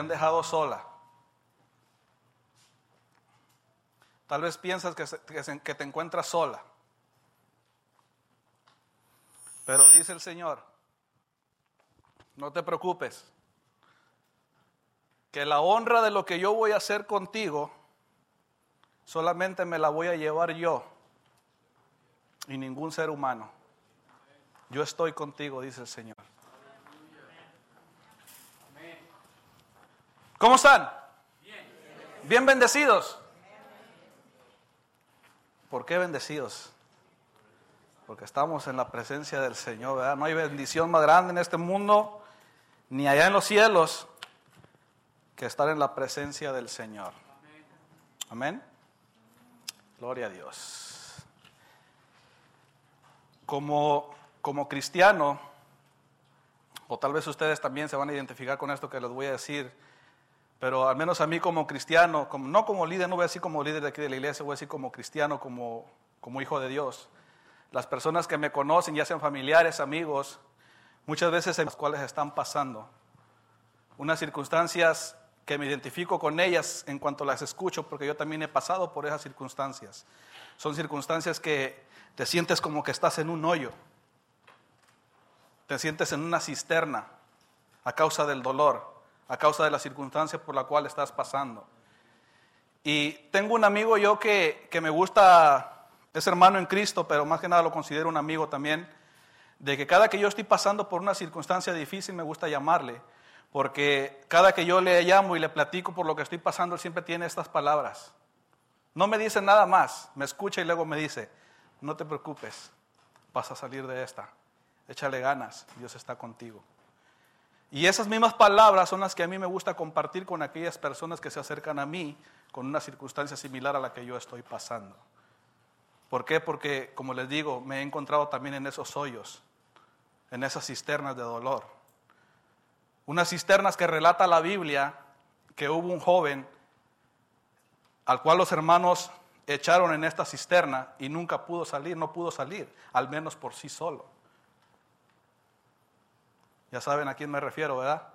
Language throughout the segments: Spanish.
han dejado sola. Tal vez piensas que, que te encuentras sola. Pero dice el Señor, no te preocupes, que la honra de lo que yo voy a hacer contigo, solamente me la voy a llevar yo y ningún ser humano. Yo estoy contigo, dice el Señor. ¿Cómo están? Bien bendecidos. ¿Por qué bendecidos? Porque estamos en la presencia del Señor. No hay bendición más grande en este mundo, ni allá en los cielos, que estar en la presencia del Señor. Amén. Gloria a Dios. Como, como cristiano, o tal vez ustedes también se van a identificar con esto que les voy a decir, pero al menos a mí como cristiano, como, no como líder, no voy a decir como líder de aquí de la iglesia, voy a decir como cristiano, como, como hijo de Dios. Las personas que me conocen, ya sean familiares, amigos, muchas veces en las cuales están pasando unas circunstancias que me identifico con ellas en cuanto las escucho, porque yo también he pasado por esas circunstancias. Son circunstancias que te sientes como que estás en un hoyo, te sientes en una cisterna a causa del dolor a causa de las circunstancias por la cual estás pasando. Y tengo un amigo yo que, que me gusta, es hermano en Cristo, pero más que nada lo considero un amigo también, de que cada que yo estoy pasando por una circunstancia difícil me gusta llamarle, porque cada que yo le llamo y le platico por lo que estoy pasando, siempre tiene estas palabras. No me dice nada más, me escucha y luego me dice, no te preocupes, vas a salir de esta, échale ganas, Dios está contigo. Y esas mismas palabras son las que a mí me gusta compartir con aquellas personas que se acercan a mí con una circunstancia similar a la que yo estoy pasando. ¿Por qué? Porque, como les digo, me he encontrado también en esos hoyos, en esas cisternas de dolor. Unas cisternas que relata la Biblia que hubo un joven al cual los hermanos echaron en esta cisterna y nunca pudo salir, no pudo salir, al menos por sí solo. Ya saben a quién me refiero, ¿verdad?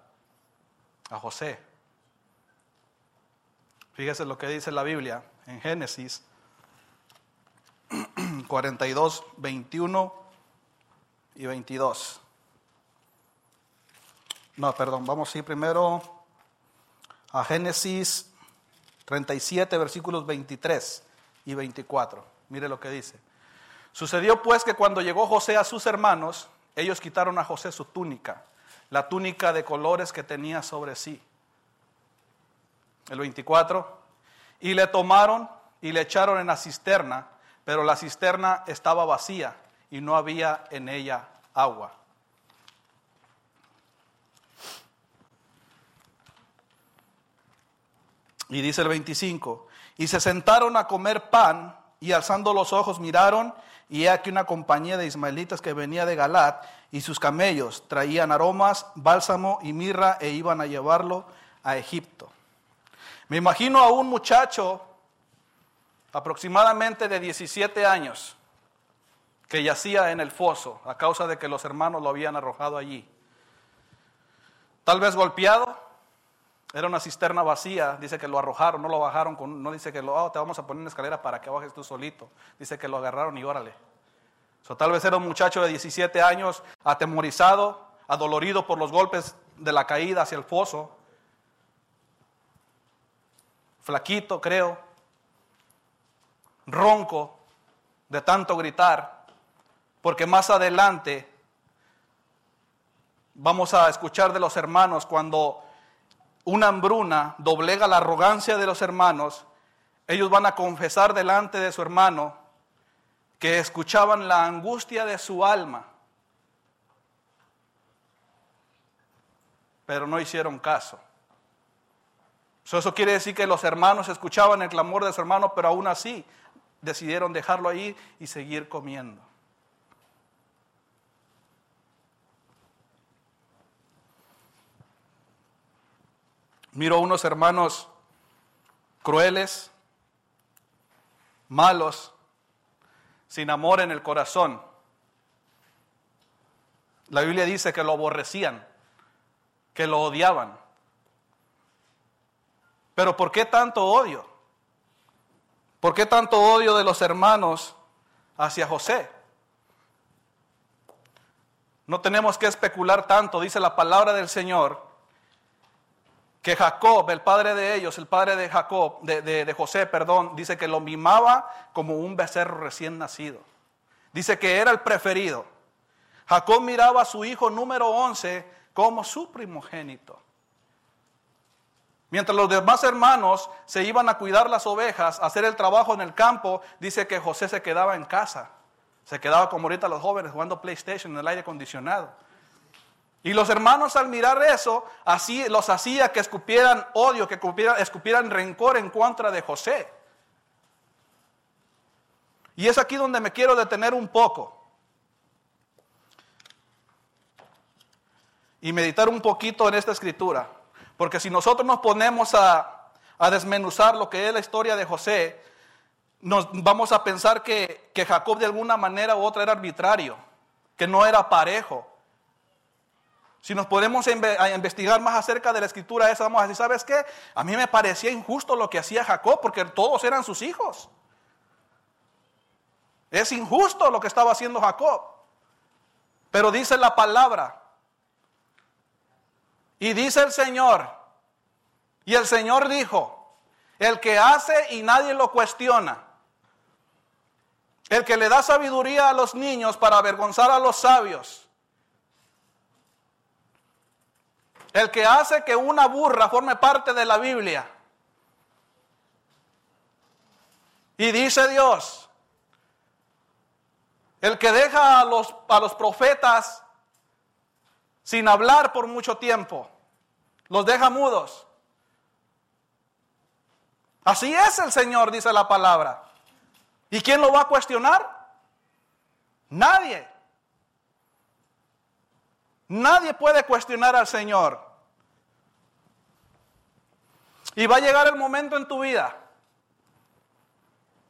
A José. Fíjese lo que dice la Biblia en Génesis 42, 21 y 22. No, perdón, vamos a ir primero a Génesis 37, versículos 23 y 24. Mire lo que dice. Sucedió pues que cuando llegó José a sus hermanos, ellos quitaron a José su túnica, la túnica de colores que tenía sobre sí. El 24. Y le tomaron y le echaron en la cisterna, pero la cisterna estaba vacía y no había en ella agua. Y dice el 25, y se sentaron a comer pan y alzando los ojos miraron y he aquí una compañía de ismaelitas que venía de Galat, y sus camellos traían aromas, bálsamo y mirra, e iban a llevarlo a Egipto. Me imagino a un muchacho aproximadamente de 17 años que yacía en el foso a causa de que los hermanos lo habían arrojado allí. Tal vez golpeado, era una cisterna vacía, dice que lo arrojaron, no lo bajaron, con, no dice que lo, oh, te vamos a poner una escalera para que bajes tú solito. Dice que lo agarraron y órale. So, tal vez era un muchacho de 17 años, atemorizado, adolorido por los golpes de la caída hacia el foso. Flaquito, creo. Ronco de tanto gritar. Porque más adelante vamos a escuchar de los hermanos cuando una hambruna doblega la arrogancia de los hermanos, ellos van a confesar delante de su hermano que escuchaban la angustia de su alma, pero no hicieron caso. Eso quiere decir que los hermanos escuchaban el clamor de su hermano, pero aún así decidieron dejarlo ahí y seguir comiendo. Miro unos hermanos crueles, malos, sin amor en el corazón. La Biblia dice que lo aborrecían. que lo odiaban. Pero ¿por qué tanto odio? ¿Por qué tanto odio de los hermanos hacia José? No tenemos que especular tanto, dice la palabra del Señor, que Jacob, el padre de ellos, el padre de Jacob, de, de, José, perdón, dice que lo mimaba como un becerro recién nacido. Dice que era el preferido. Jacob miraba a su hijo número 11 como su primogénito. Mientras los demás hermanos se iban a cuidar las ovejas, a hacer el trabajo en el campo, dice que José se quedaba en casa. Se quedaba como ahorita los jóvenes jugando PlayStation en el aire acondicionado. Y los hermanos al mirar eso, así los hacía que escupieran odio, que escupieran, rencor en contra de José. Y es aquí donde me quiero detener un poco. Y meditar un poquito en esta escritura. Porque si nosotros nos ponemos a, desmenuzar lo que es la historia de José, nos vamos a pensar que, que Jacob de alguna manera u otra era arbitrario, que no era parejo. Si nos podemos investigar más acerca de la escritura esa, vamos a decir, ¿sabes qué? A mí me parecía injusto lo que hacía Jacob porque todos eran sus hijos. Es injusto lo que estaba haciendo Jacob. Pero dice la palabra y dice el Señor, y el Señor dijo, el que hace y nadie lo cuestiona, el que le da sabiduría a los niños para avergonzar a los sabios, el que hace que una burra forme parte de la Biblia. Y dice Dios, el que deja a los, a los profetas sin hablar por mucho tiempo. Los deja mudos. Así es el Señor, dice la palabra. ¿Y quién lo va a cuestionar? Nadie. Nadie puede cuestionar al Señor. Y va a llegar el momento en tu vida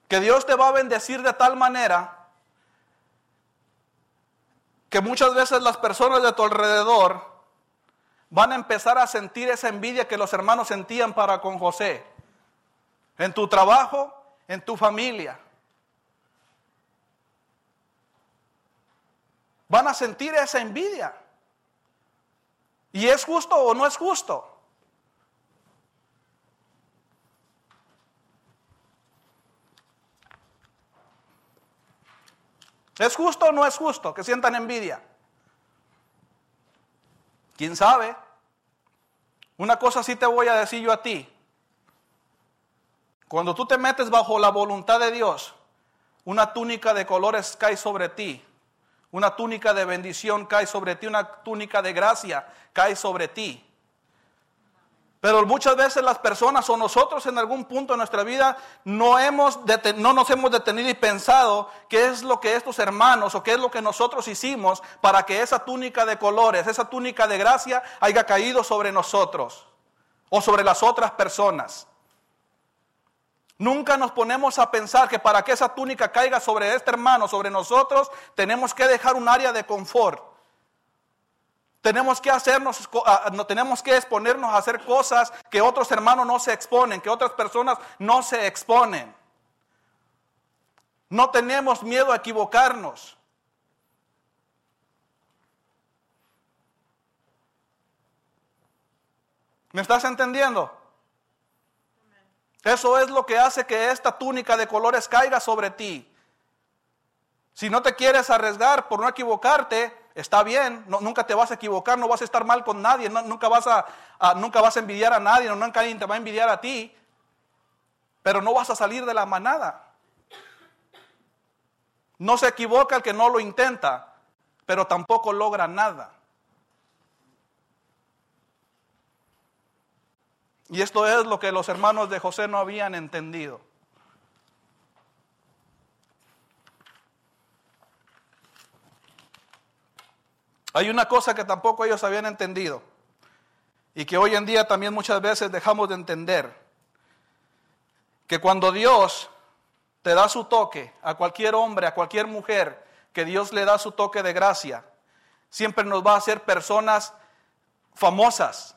que Dios te va a bendecir de tal manera que muchas veces las personas de tu alrededor van a empezar a sentir esa envidia que los hermanos sentían para con José. En tu trabajo, en tu familia. Van a sentir esa envidia. ¿Y es justo o no es justo? ¿Es justo o no es justo que sientan envidia? ¿Quién sabe? Una cosa sí te voy a decir yo a ti. Cuando tú te metes bajo la voluntad de Dios, una túnica de colores cae sobre ti. Una túnica de bendición cae sobre ti. Una túnica de gracia cae sobre ti. Pero muchas veces las personas o nosotros en algún punto de nuestra vida no, hemos no nos hemos detenido y pensado qué es lo que estos hermanos o qué es lo que nosotros hicimos para que esa túnica de colores, esa túnica de gracia haya caído sobre nosotros o sobre las otras personas. Nunca nos ponemos a pensar que para que esa túnica caiga sobre este hermano, sobre nosotros, tenemos que dejar un área de confort. Tenemos que hacernos, ah, no tenemos que exponernos a hacer cosas que otros hermanos no se exponen, que otras personas no se exponen. No tenemos miedo a equivocarnos. ¿Me estás entendiendo? Eso es lo que hace que esta túnica de colores caiga sobre ti. Si no te quieres arriesgar por no equivocarte, Está bien, nunca te vas a equivocar, no vas a estar mal con nadie, nunca, vas a, nunca vas a envidiar a nadie, nunca nadie te va a envidiar a ti, pero no vas a salir de la manada. No se equivoca el que no lo intenta, pero tampoco logra nada. Y esto es lo que los hermanos de José no habían entendido. Hay una cosa que tampoco ellos habían entendido y que hoy en día también muchas veces dejamos de entender. Que cuando Dios te da su toque a cualquier hombre, a cualquier mujer, que Dios le da su toque de gracia, siempre nos va a hacer personas famosas.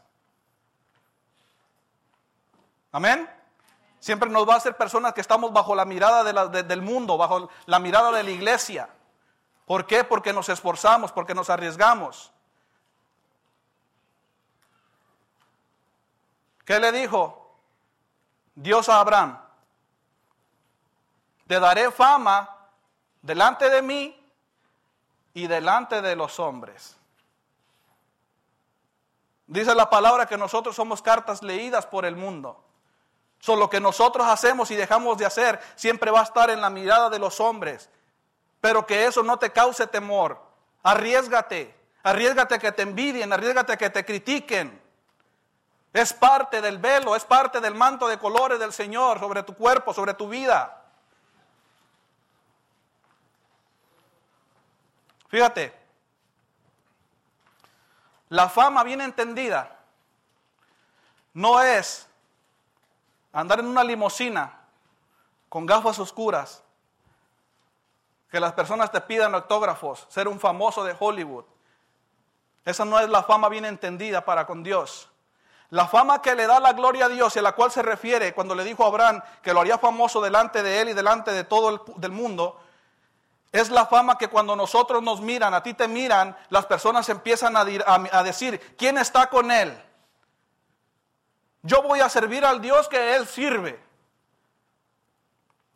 Amén. Siempre nos va a ser personas que estamos bajo la mirada del mundo, bajo la mirada de la iglesia. ¿Por qué? Porque nos esforzamos, porque nos arriesgamos. ¿Qué le dijo Dios a Abraham? Te daré fama delante de mí y delante de los hombres. Dice la palabra que nosotros somos cartas leídas por el mundo. Solo lo que nosotros hacemos y dejamos de hacer siempre va a estar en la mirada de los hombres. Pero que eso no te cause temor. Arriesgate. Arriesgate que te envidien, arriesgate que te critiquen. Es parte del velo, es parte del manto de colores del Señor sobre tu cuerpo, sobre tu vida. Fíjate, la fama bien entendida no es andar en una limusina con gafas oscuras, que las personas te pidan autógrafos, ser un famoso de Hollywood. Esa no es la fama bien entendida para con Dios. La fama que le da la gloria a Dios y a la cual se refiere cuando le dijo a Abraham que lo haría famoso delante de él y delante de todo el mundo, es la fama que cuando nosotros nos miran, a ti te miran, las personas empiezan a, a decir, ¿quién está con él? Yo voy a servir al Dios que Él sirve.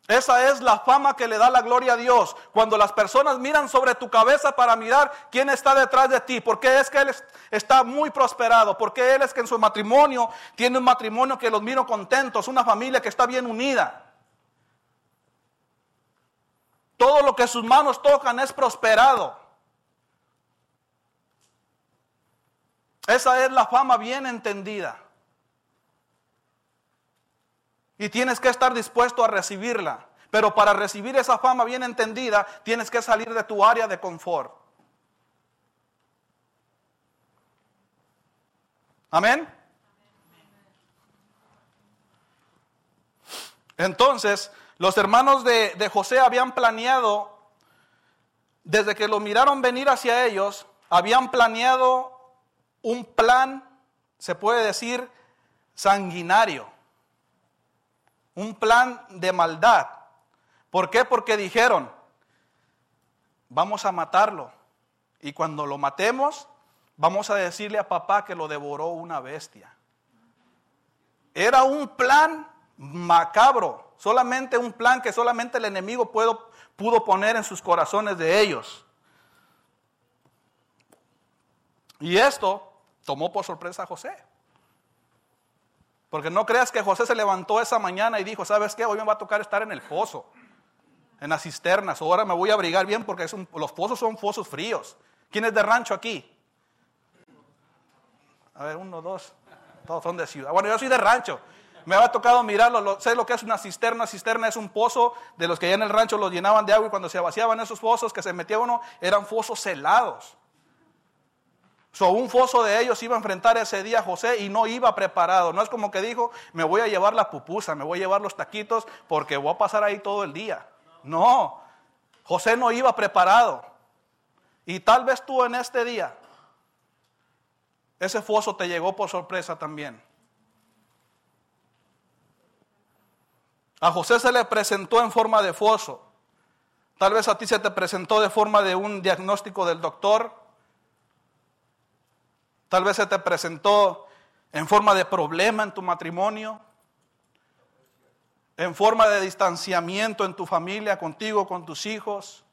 Esa es la fama que le da la gloria a Dios. Cuando las personas miran sobre tu cabeza para mirar quién está detrás de ti. Porque es que Él está muy prosperado. Porque Él es que en su matrimonio tiene un matrimonio que los miro contentos. Una familia que está bien unida. Todo lo que sus manos tocan es prosperado. Esa es la fama bien entendida. Y tienes que estar dispuesto a recibirla. Pero para recibir esa fama bien entendida, tienes que salir de tu área de confort. Amén. Entonces, los hermanos de, de, José habían planeado, desde que lo miraron venir hacia ellos, habían planeado un plan, se puede decir, sanguinario un plan de maldad. ¿Por qué? Porque dijeron, vamos a matarlo. Y cuando lo matemos, vamos a decirle a papá que lo devoró una bestia. Era un plan macabro, solamente un plan que solamente el enemigo pudo, pudo poner en sus corazones de ellos. Y esto tomó por sorpresa a José. Porque no creas que José se levantó esa mañana y dijo, ¿sabes qué? Hoy me va a tocar estar en el pozo, en las cisternas. Ahora me voy a abrigar bien porque los pozos son pozos fríos. ¿Quién es de rancho aquí? A ver, uno, dos. Todos son de ciudad. Bueno, yo soy de rancho. Me ha tocado mirarlo. sé lo que es una cisterna. Una cisterna es un pozo de los que allá en el rancho los llenaban de agua y cuando se vaciaban esos pozos que se metía uno, eran pozos helados. So, un foso de ellos iba a enfrentar ese día a José y no iba preparado. No es como que dijo, me voy a llevar la pupusa, me voy a llevar los taquitos porque voy a pasar ahí todo el día. No, José no iba preparado. Y tal vez tú en este día, ese foso te llegó por sorpresa también. A José se le presentó en forma de foso. Tal vez a ti se te presentó de forma de un diagnóstico del doctor Tal vez se te presentó en forma de problema en tu matrimonio, en forma de distanciamiento en tu familia, contigo, con tus hijos.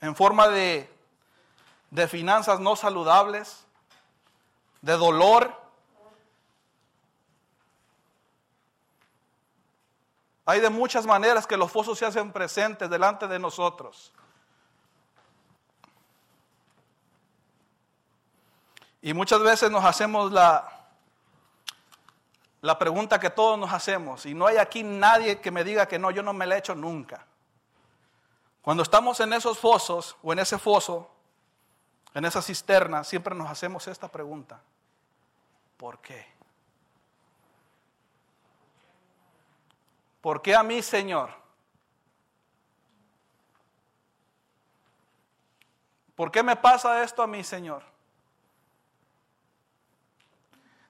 En forma de, de finanzas no saludables, de dolor. Hay de muchas maneras que los fosos se hacen presentes delante de nosotros. Y muchas veces nos hacemos la, la pregunta que todos nos hacemos, y no hay aquí nadie que me diga que no, yo no me la he hecho nunca. Cuando estamos en esos fosos o en ese foso, en esa cisterna, siempre nos hacemos esta pregunta. ¿Por qué? ¿Por qué a mí, Señor? ¿Por qué me pasa esto a mí, Señor?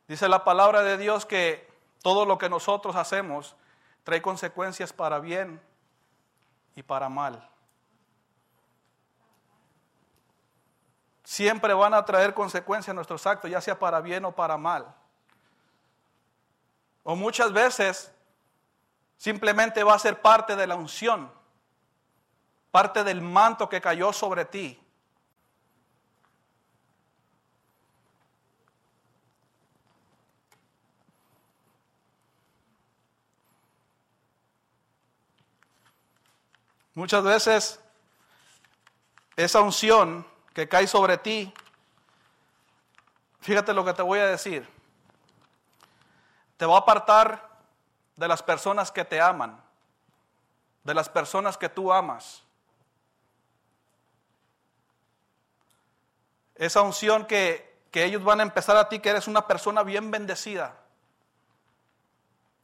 Dice la palabra de Dios que todo lo que nosotros hacemos trae consecuencias para bien y para mal. Siempre van a traer consecuencias nuestros actos, ya sea para bien o para mal. O muchas veces simplemente va a ser parte de la unción, parte del manto que cayó sobre ti. Muchas veces esa unción que cae sobre ti, fíjate lo que te voy a decir, te va a apartar de las personas que te aman, de las personas que tú amas. Esa unción que, que ellos van a empezar a ti, que eres una persona bien bendecida.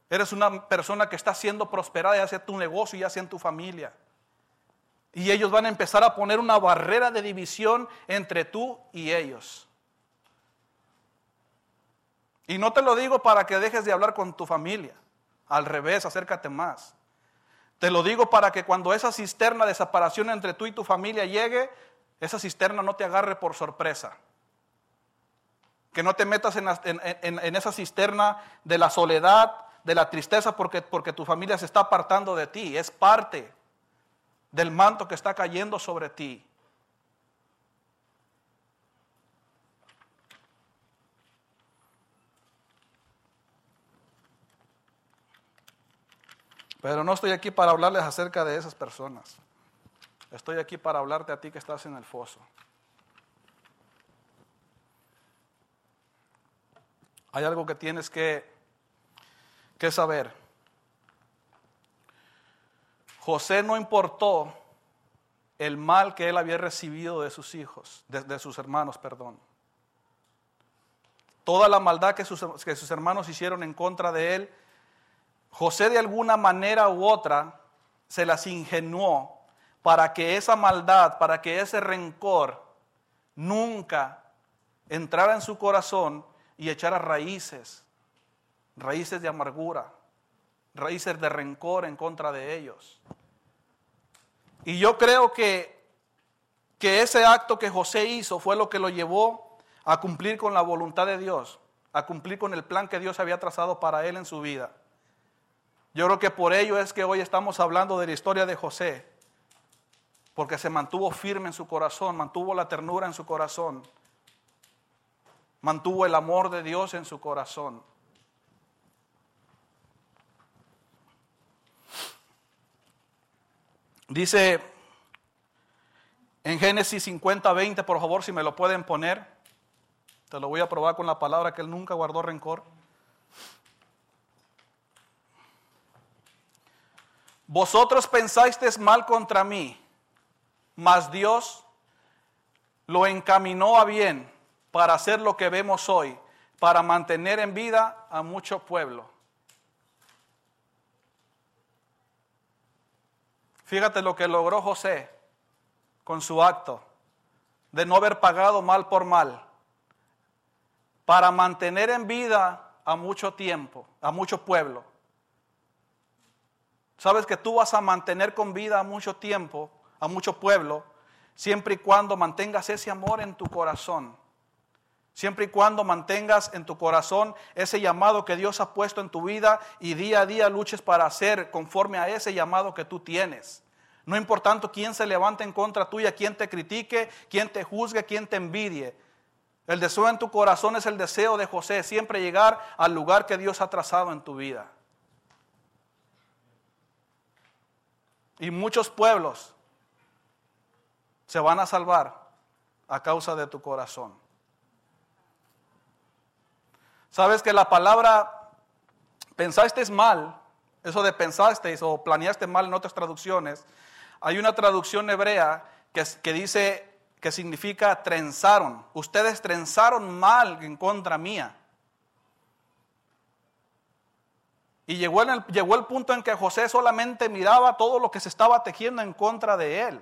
Eres una persona que está siendo prosperada ya sea tu negocio, ya sea en tu familia. Y ellos van a empezar a poner una barrera de división entre tú y ellos. Y no te lo digo para que dejes de hablar con tu familia. Al revés, acércate más. Te lo digo para que cuando esa cisterna de separación entre tú y tu familia llegue, esa cisterna no te agarre por sorpresa. Que no te metas en, esa cisterna de la soledad, de la tristeza, porque, porque tu familia se está apartando de ti. Es parte del manto que está cayendo sobre ti. Pero no estoy aquí para hablarles acerca de esas personas. Estoy aquí para hablarte a ti que estás en el foso. Hay algo que tienes que, que saber. José no importó el mal que él había recibido de sus hijos, de, sus hermanos, perdón. Toda la maldad que sus, hermanos hicieron en contra de él, José de alguna manera u otra se las ingenuó para que esa maldad, para que ese rencor nunca entrara en su corazón y echara raíces, raíces de amargura, raíces de rencor en contra de ellos. Y yo creo que, que ese acto que José hizo fue lo que lo llevó a cumplir con la voluntad de Dios, a cumplir con el plan que Dios había trazado para él en su vida. Yo creo que por ello es que hoy estamos hablando de la historia de José, porque se mantuvo firme en su corazón, mantuvo la ternura en su corazón, mantuvo el amor de Dios en su corazón. Dice en Génesis 50, 20, por favor, si me lo pueden poner, te lo voy a probar con la palabra que él nunca guardó rencor. Vosotros pensasteis mal contra mí, mas Dios lo encaminó a bien para hacer lo que vemos hoy, para mantener en vida a mucho pueblo. Fíjate lo que logró José con su acto de no haber pagado mal por mal, para mantener en vida a mucho tiempo, a mucho pueblo. Sabes que tú vas a mantener con vida a mucho tiempo, a mucho pueblo, siempre y cuando mantengas ese amor en tu corazón. Siempre y cuando mantengas en tu corazón ese llamado que Dios ha puesto en tu vida y día a día luches para hacer conforme a ese llamado que tú tienes. No importando quién se levante en contra tuya, quién te critique, quién te juzgue, quién te envidie. El deseo en tu corazón es el deseo de José, siempre llegar al lugar que Dios ha trazado en tu vida. Y muchos pueblos se van a salvar a causa de tu corazón. Sabes que la palabra pensaste mal, eso de pensaste o planeaste mal en otras traducciones, hay una traducción hebrea que, que dice que significa trenzaron. Ustedes trenzaron mal en contra mía. Y llegó, el, llegó el punto en que José solamente miraba todo lo que se estaba tejiendo en contra de él.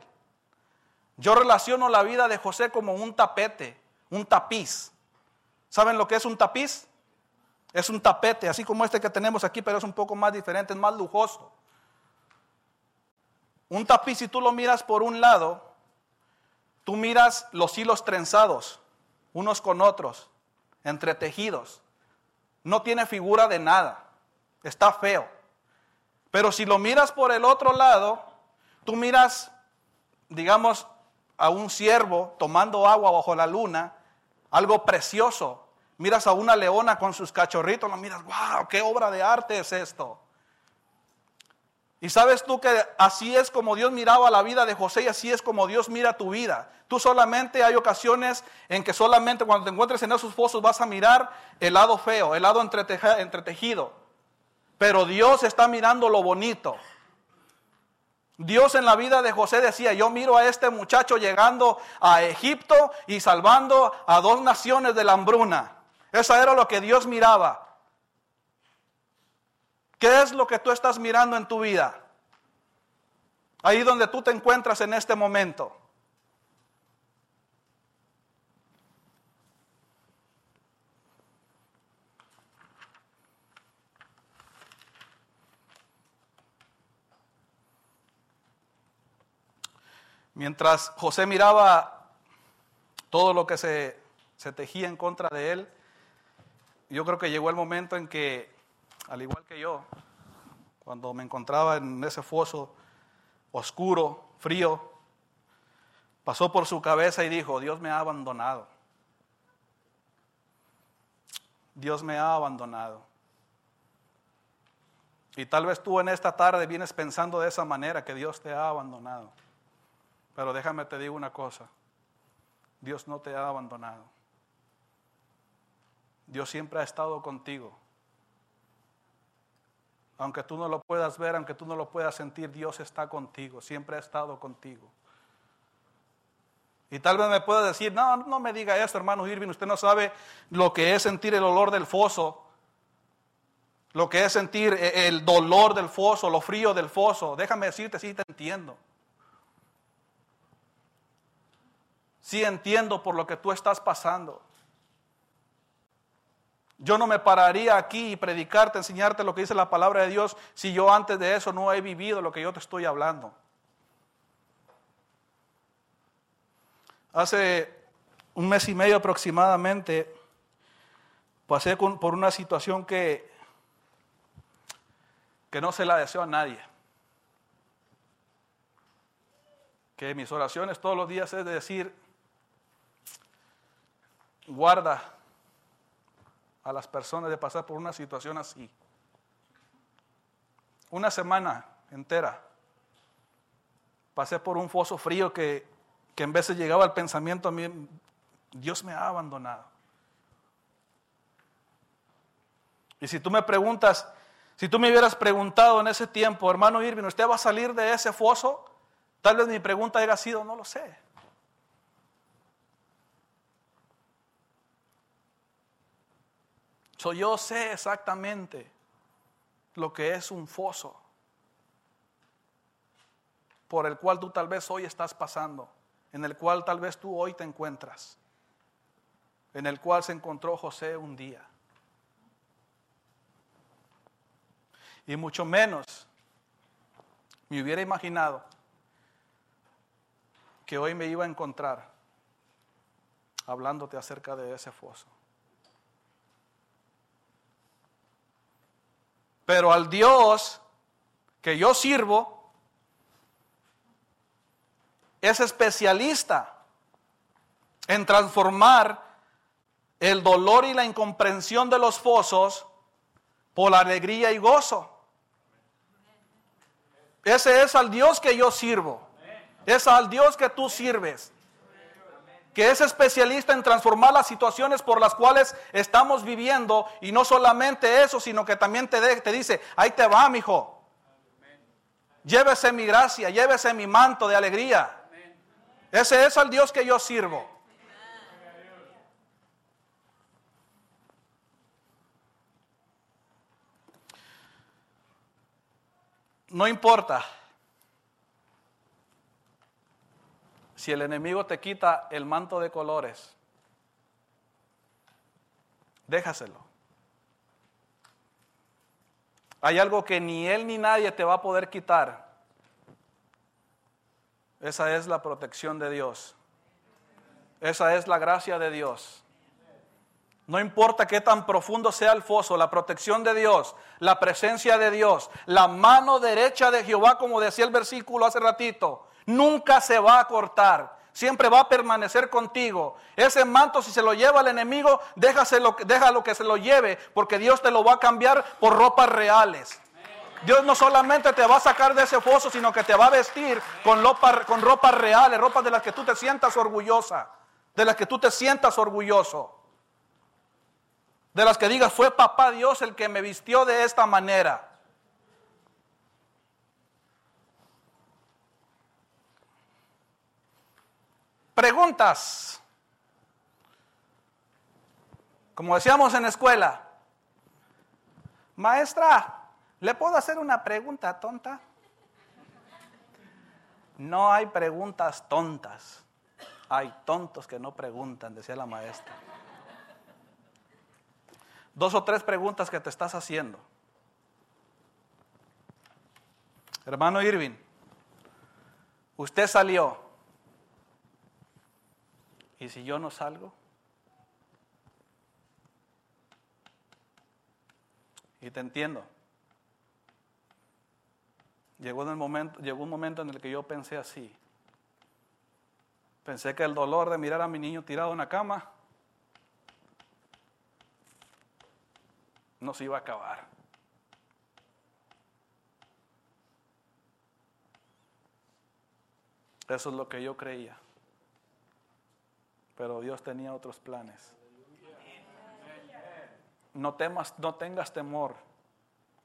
Yo relaciono la vida de José como un tapete, un tapiz. ¿Saben lo que es un tapiz? Es un tapete, así como este que tenemos aquí, pero es un poco más diferente, es más lujoso. Un tapiz, si tú lo miras por un lado, tú miras los hilos trenzados, unos con otros, entretejidos. No tiene figura de nada, está feo. Pero si lo miras por el otro lado, tú miras, digamos, a un ciervo tomando agua bajo la luna, algo precioso. Miras a una leona con sus cachorritos, lo miras, wow, qué obra de arte es esto. Y sabes tú que así es como Dios miraba la vida de José y así es como Dios mira tu vida. Tú solamente hay ocasiones en que solamente cuando te encuentres en esos fosos vas a mirar el lado feo, el lado entretejido. Pero Dios está mirando lo bonito. Dios en la vida de José decía, yo miro a este muchacho llegando a Egipto y salvando a dos naciones de la hambruna. Eso era lo que Dios miraba. ¿Qué es lo que tú estás mirando en tu vida? Ahí donde tú te encuentras en este momento. Mientras José miraba todo lo que se, se, tejía en contra de él, yo creo que llegó el momento en que, al igual que yo, cuando me encontraba en ese foso oscuro, frío, pasó por su cabeza y dijo, Dios me ha abandonado. Dios me ha abandonado. Y tal vez tú en esta tarde vienes pensando de esa manera, que Dios te ha abandonado. Pero déjame te digo una cosa. Dios no te ha abandonado. Dios siempre ha estado contigo. Aunque tú no lo puedas ver, aunque tú no lo puedas sentir, Dios está contigo, siempre ha estado contigo. Y tal vez me pueda decir, no, no me diga eso, hermano Irving, usted no sabe lo que es sentir el olor del foso, lo que es sentir el dolor del foso, lo frío del foso. Déjame decirte, sí te entiendo. sí entiendo por lo que tú estás pasando. Yo no me pararía aquí y predicarte, enseñarte lo que dice la palabra de Dios si yo antes de eso no he vivido lo que yo te estoy hablando. Hace un mes y medio aproximadamente pasé por una situación que, que no se la deseo a nadie. Que mis oraciones todos los días es decir, guarda a las personas de pasar por una situación así. Una semana entera pasé por un foso frío que, que en veces llegaba al pensamiento a mí, Dios me ha abandonado. Y si tú me preguntas, si tú me hubieras preguntado en ese tiempo, hermano Irving, ¿usted va a salir de ese foso? Tal vez mi pregunta haya sido, no lo sé. Yo sé exactamente lo que es un foso por el cual tú tal vez hoy estás pasando, en el cual tal vez tú hoy te encuentras, en el cual se encontró José un día. Y mucho menos me hubiera imaginado que hoy me iba a encontrar hablándote acerca de ese foso. Pero al Dios que yo sirvo es especialista en transformar el dolor y la incomprensión de los fosos por la alegría y gozo. Ese es al Dios que yo sirvo. Es al Dios que tú sirves que es especialista en transformar las situaciones por las cuales estamos viviendo y no solamente eso, sino que también te, dice, ahí te va, mi hijo. Llévese mi gracia, llévese mi manto de alegría. Ese es el Dios que yo sirvo. No importa si el enemigo te quita el manto de colores, déjaselo. Hay algo que ni él ni nadie te va a poder quitar. Esa es la protección de Dios. Esa es la gracia de Dios. No importa qué tan profundo sea el foso, la protección de Dios, la presencia de Dios, la mano derecha de Jehová, como decía el versículo hace ratito, nunca se va a cortar. Siempre va a permanecer contigo. Ese manto, si se lo lleva el enemigo, déjaselo, déjalo que se lo lleve, porque Dios te lo va a cambiar por ropas reales. Dios no solamente te va a sacar de ese foso, sino que te va a vestir con, con ropas reales, ropas de las que tú te sientas orgullosa, de las que tú te sientas orgulloso de las que digas, fue papá Dios el que me vistió de esta manera. Preguntas. Como decíamos en escuela, maestra, ¿le puedo hacer una pregunta tonta? No hay preguntas tontas. Hay tontos que no preguntan, decía la maestra dos o tres preguntas que te estás haciendo. Hermano Irving, usted salió. ¿Y si yo no salgo? Y te entiendo. Llegó, en el momento, llegó un momento en el que yo pensé así. Pensé que el dolor de mirar a mi niño tirado en la cama no se iba a acabar. Eso es lo que yo creía. Pero Dios tenía otros planes. No temas, no tengas temor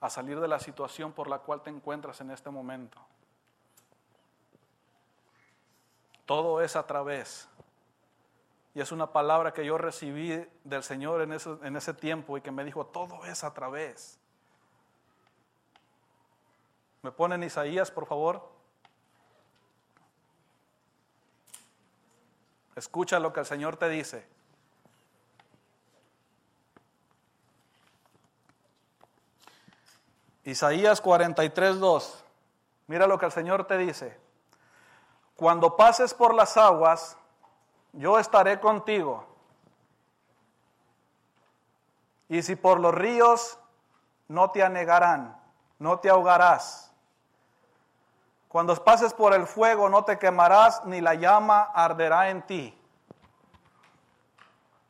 a salir de la situación por la cual te encuentras en este momento. Todo es a través y es una palabra que yo recibí del Señor en ese, en ese tiempo y que me dijo, todo es a través. ¿Me ponen Isaías, por favor? Escucha lo que el Señor te dice. Isaías 43, 2. Mira lo que el Señor te dice. Cuando pases por las aguas, yo estaré contigo. Y si por los ríos no te anegarán, no te ahogarás. Cuando pases por el fuego no te quemarás, ni la llama arderá en ti.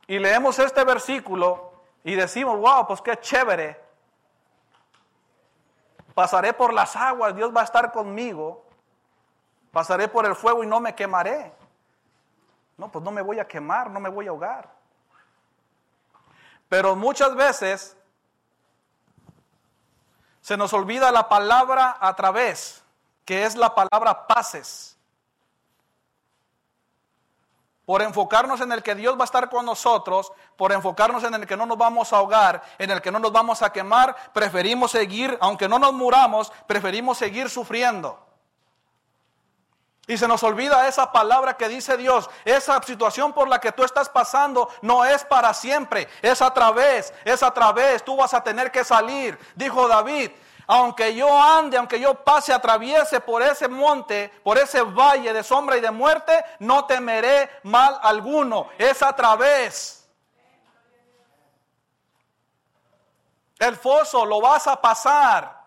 Y leemos este versículo y decimos, wow, pues qué chévere. Pasaré por las aguas, Dios va a estar conmigo. Pasaré por el fuego y no me quemaré. No, pues no me voy a quemar, no me voy a ahogar. Pero muchas veces se nos olvida la palabra a través, que es la palabra pases. Por enfocarnos en el que Dios va a estar con nosotros, por enfocarnos en el que no nos vamos a ahogar, en el que no nos vamos a quemar, preferimos seguir, aunque no nos muramos, preferimos seguir sufriendo. Y se nos olvida esa palabra que dice Dios. Esa situación por la que tú estás pasando no es para siempre. Es a través, es a través. Tú vas a tener que salir. Dijo David, aunque yo ande, aunque yo pase, atraviese por ese monte, por ese valle de sombra y de muerte, no temeré mal alguno. Es a través. El foso lo vas a pasar.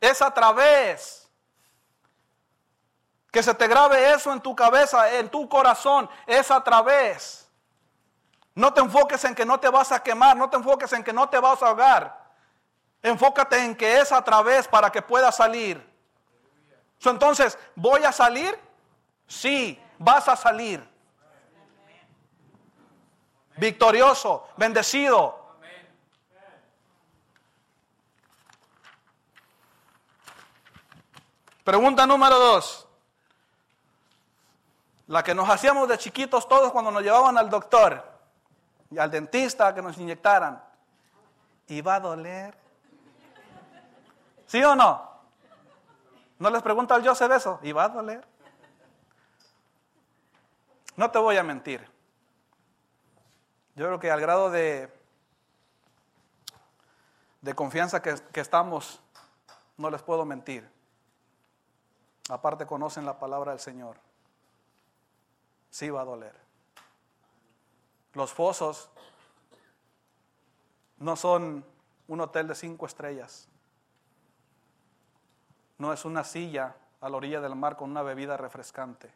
Es a través. Que se te grabe eso en tu cabeza, en tu corazón, es a través. No te enfoques en que no te vas a quemar, no te enfoques en que no te vas a ahogar. Enfócate en que es a través para que puedas salir. Entonces, ¿voy a salir? Sí, vas a salir. Victorioso, bendecido. Pregunta número dos. La que nos hacíamos de chiquitos todos cuando nos llevaban al doctor y al dentista que nos inyectaran. ¿Iba a doler? ¿Sí o no? ¿No les pregunta al Joseph eso? ¿Iba a doler? No te voy a mentir. Yo creo que al grado de, de confianza que, que estamos, no les puedo mentir. Aparte conocen la palabra del Señor. Sí va a doler. Los fosos no son un hotel de cinco estrellas. No es una silla a la orilla del mar con una bebida refrescante.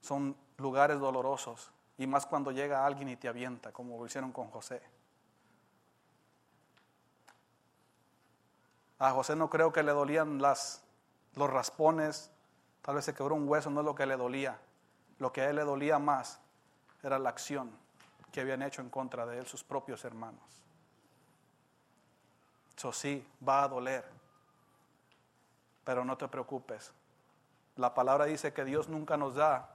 Son lugares dolorosos y más cuando llega alguien y te avienta, como lo hicieron con José. A José no creo que le dolían las, los raspones, tal vez se quebró un hueso, no es lo que le dolía. Lo que a él le dolía más era la acción que habían hecho en contra de él sus propios hermanos. Eso sí, va a doler, pero no te preocupes. La palabra dice que Dios nunca nos da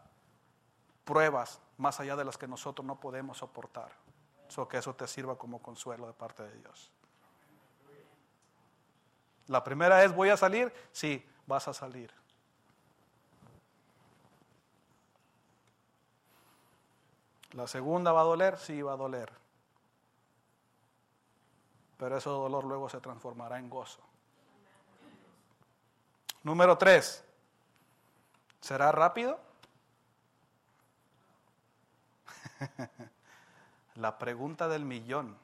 pruebas más allá de las que nosotros no podemos soportar. So que eso te sirva como consuelo de parte de Dios. La primera es, ¿voy a salir? Sí, vas a salir. La segunda va a doler, sí va a doler. Pero ese dolor luego se transformará en gozo. Número tres, ¿será rápido? La pregunta del millón.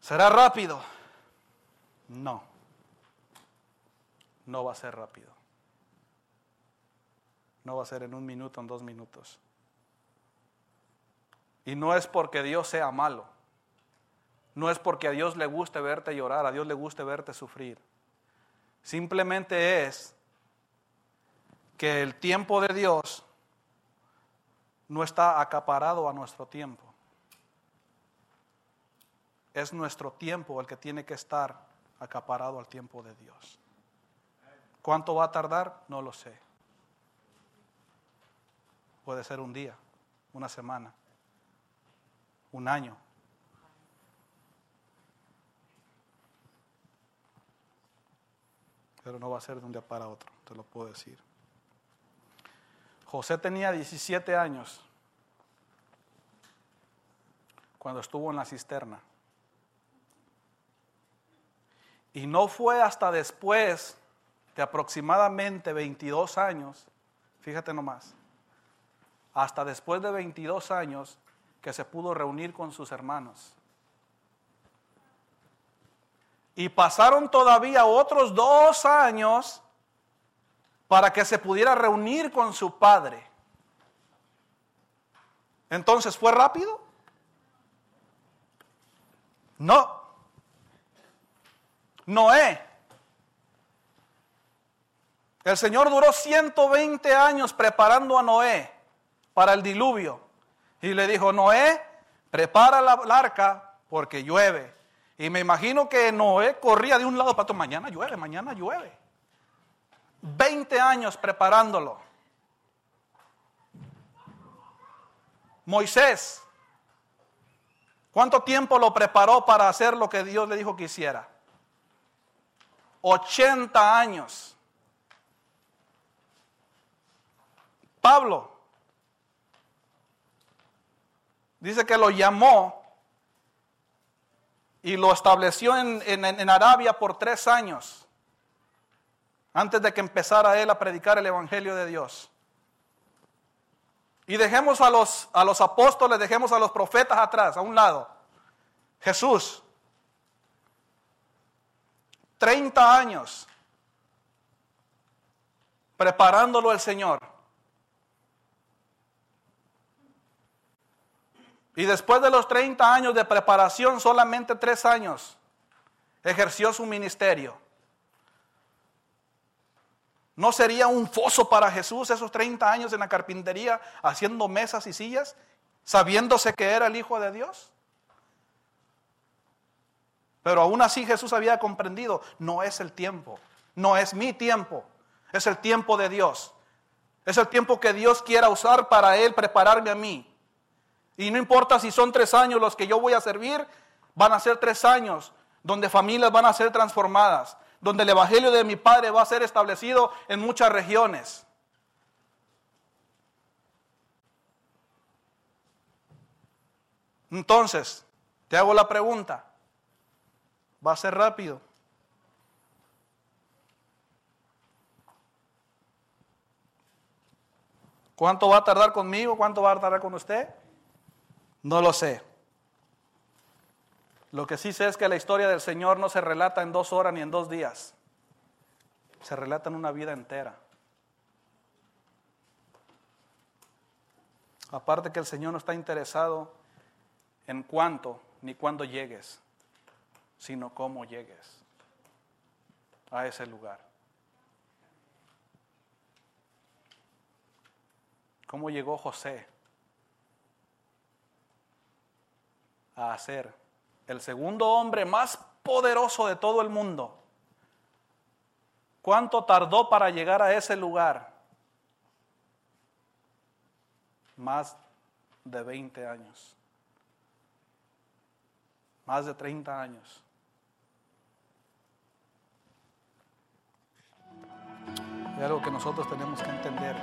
¿Será rápido? No. No va a ser rápido. No va a ser en un minuto, en dos minutos. Y no es porque Dios sea malo. No es porque a Dios le guste verte llorar, a Dios le guste verte sufrir. Simplemente es que el tiempo de Dios no está acaparado a nuestro tiempo. Es nuestro tiempo el que tiene que estar acaparado al tiempo de Dios. ¿Cuánto va a tardar? No lo sé. Puede ser un día, una semana, un año. Pero no va a ser de un día para otro, te lo puedo decir. José tenía 17 años cuando estuvo en la cisterna. Y no fue hasta después de aproximadamente 22 años, fíjate nomás, hasta después de 22 años que se pudo reunir con sus hermanos. Y pasaron todavía otros dos años para que se pudiera reunir con su padre. Entonces, ¿fue rápido? No. Noé. El Señor duró 120 años preparando a Noé para el diluvio. Y le dijo, Noé, prepara la, arca porque llueve. Y me imagino que Noé corría de un lado para otro, mañana llueve, mañana llueve. 20 años preparándolo. Moisés, ¿cuánto tiempo lo preparó para hacer lo que Dios le dijo que hiciera? 80 años. Pablo, Dice que lo llamó y lo estableció en, Arabia por tres años, antes de que empezara él a predicar el Evangelio de Dios. Y dejemos a los, a los apóstoles, dejemos a los profetas atrás, a un lado. Jesús, 30 años preparándolo el Señor. Y después de los 30 años de preparación, solamente tres años, ejerció su ministerio. ¿No sería un foso para Jesús esos 30 años en la carpintería haciendo mesas y sillas, sabiéndose que era el Hijo de Dios? Pero aún así Jesús había comprendido, no es el tiempo, no es mi tiempo, es el tiempo de Dios. Es el tiempo que Dios quiera usar para Él prepararme a mí. Y no importa si son tres años los que yo voy a servir, van a ser tres años donde familias van a ser transformadas, donde el Evangelio de mi Padre va a ser establecido en muchas regiones. Entonces, te hago la pregunta. Va a ser rápido. ¿Cuánto va a tardar conmigo? ¿Cuánto va a tardar con usted? No lo sé. Lo que sí sé es que la historia del Señor no se relata en dos horas ni en dos días. Se relata en una vida entera. Aparte que el Señor no está interesado en cuánto ni cuándo llegues, sino cómo llegues a ese lugar. ¿Cómo llegó José a ser el segundo hombre más poderoso de todo el mundo? ¿Cuánto tardó para llegar a ese lugar? Más de 20 años más de 30 años. Es algo que nosotros tenemos que entender.